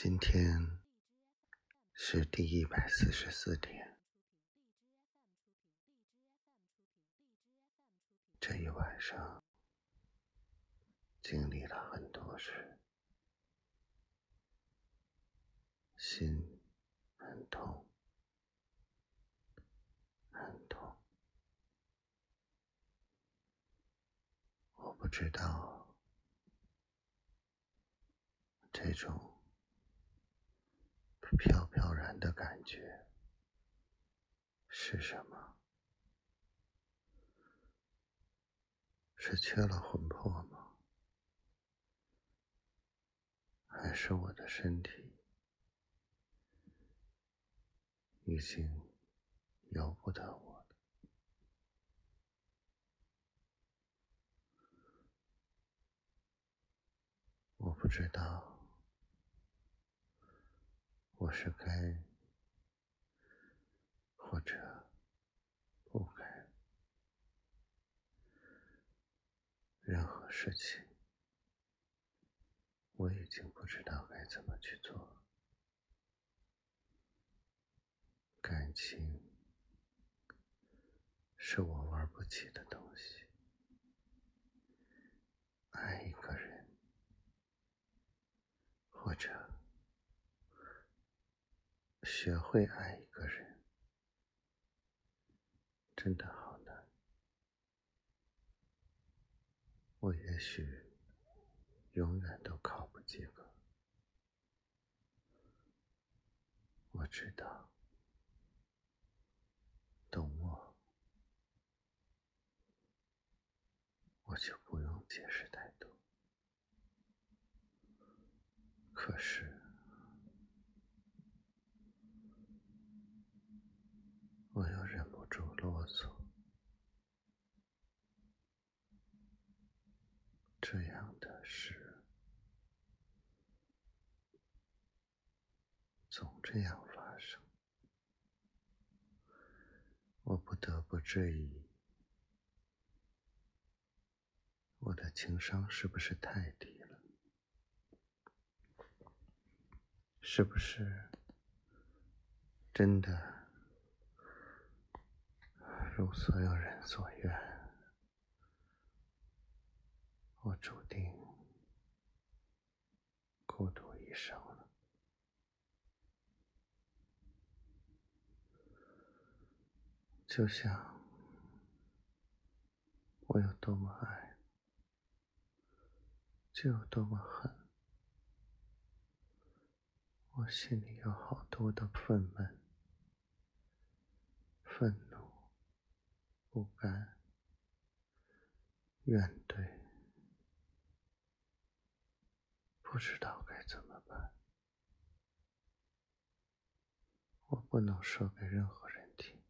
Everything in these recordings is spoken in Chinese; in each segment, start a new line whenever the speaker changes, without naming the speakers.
今天是第一百四十四天。这一晚上经历了很多事，心很痛，很痛。我不知道这种。飘飘然的感觉是什么？是缺了魂魄吗？还是我的身体已经由不得我了？我不知道。我是该，或者不该，任何事情，我已经不知道该怎么去做。感情是我玩不起的东西，爱一个人，或者。学会爱一个人，真的好难。我也许永远都考不及格。我知道，懂我，我就不用解释太多。可是。我又忍不住啰嗦，这样的事总这样发生，我不得不质疑，我的情商是不是太低了？是不是真的？如所有人所愿，我注定孤独一生了。就像我有多么爱，就有多么恨。我心里有好多的愤懑、愤怒。不甘、怨怼，不知道该怎么办。我不能说给任何人听，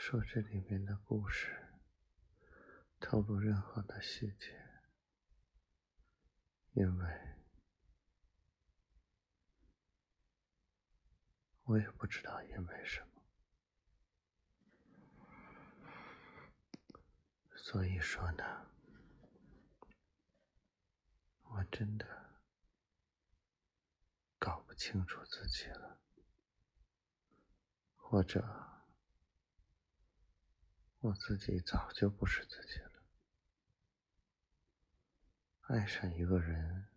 说这里面的故事，透露任何的细节，因为我也不知道因为什么。所以说呢，我真的搞不清楚自己了，或者我自己早就不是自己了。爱上一个人，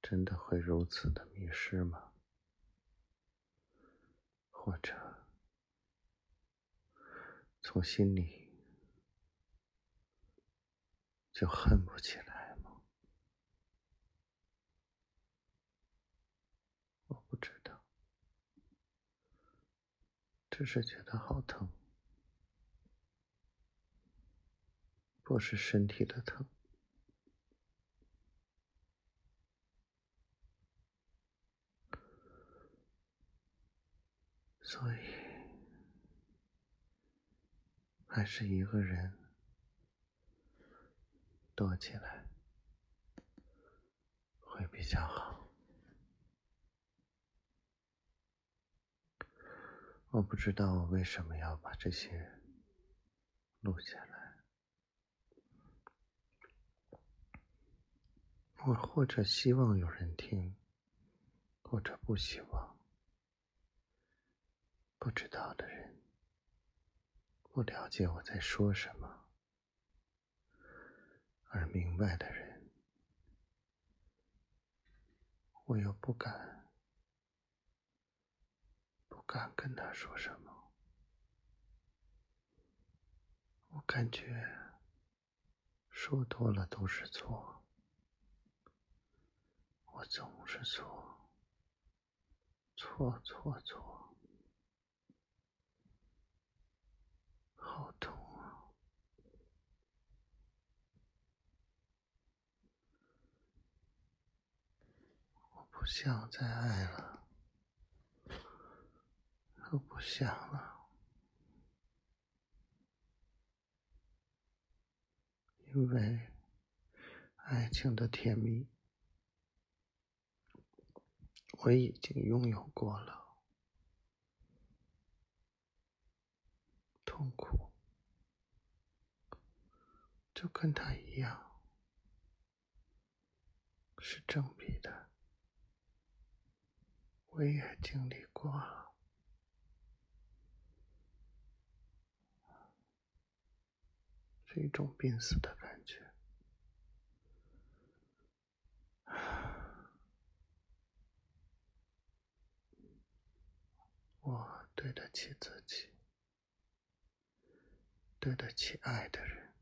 真的会如此的迷失吗？或者从心里？就恨不起来吗？我不知道，只是觉得好疼，不是身体的疼，所以还是一个人。躲起来会比较好。我不知道我为什么要把这些录下来。我或者希望有人听，或者不希望。不知道的人，不了解我在说什么；而明白的人，我又不敢，不敢跟他说什么。我感觉说多了都是错，我总是错，错错错。好痛啊！我不想再爱了，我不想了，因为爱情的甜蜜我已经拥有过了，痛苦。就跟他一样，是正比的。我也经历过了，是一种濒死的感觉。我对得起自己，对得起爱的人。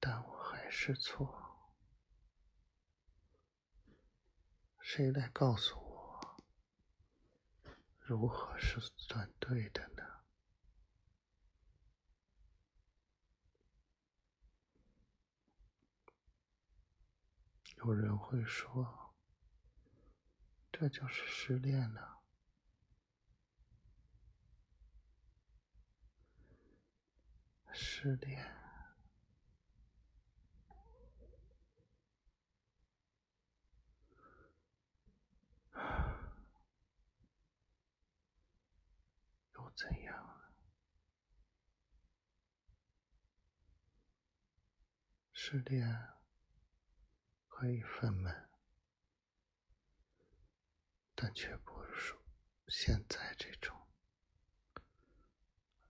但我还是错，谁来告诉我如何是算对的呢？有人会说，这就是失恋了，失恋。怎样？失恋可以愤懑，但却不如现在这种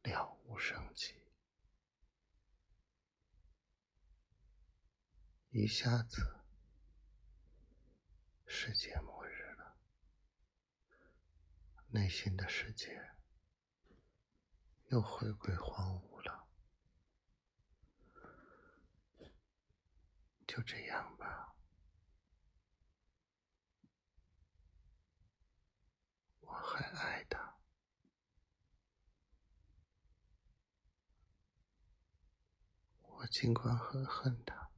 了无生机，一下子世界末日了，内心的世界。又回归荒芜了，就这样吧。我还爱他，我尽管很恨他，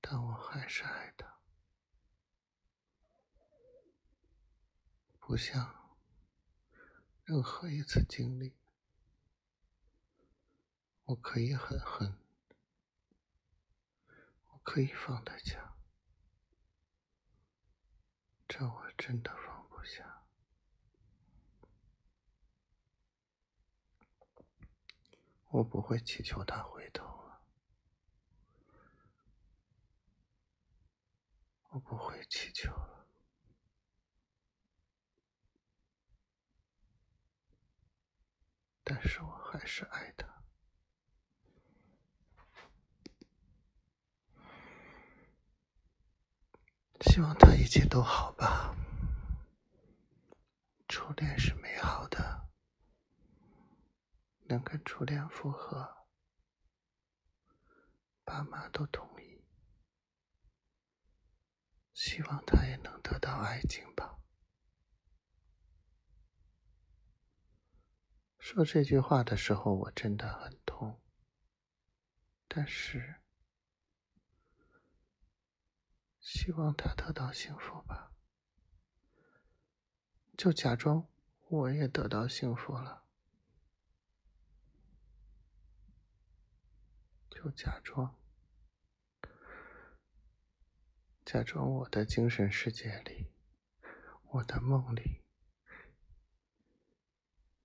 但我还是爱他，不像。任何一次经历，我可以很恨，我可以放得下，这我真的放不下。我不会祈求他回头了，我不会祈求了。但是我还是爱他，希望他一切都好吧。初恋是，能跟初恋复合，爸妈都同意，希望他也能得到爱情吧。说这句话的时候，我真的很痛。但是，希望他得到幸福吧。就假装我也得到幸福了，就假装，假装我的精神世界里，我的梦里。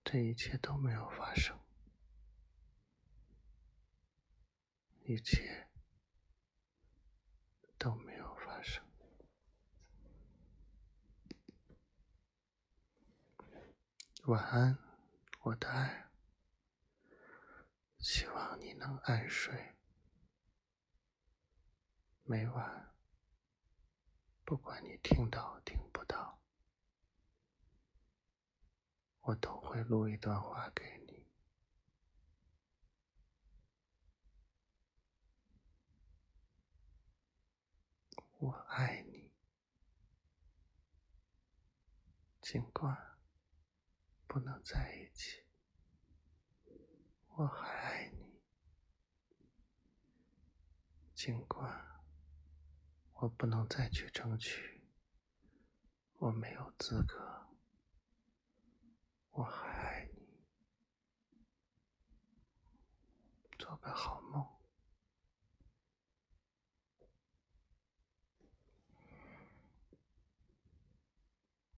这一切都没有发生，一切都没有发生。晚安，我的爱。希望你能安睡。每晚，不管你听到听不到，我都会录一段话给你。我爱你，尽管不能在一起，我还爱你，尽管。我不能再去争取，我没有资格。我还爱你，做个好梦。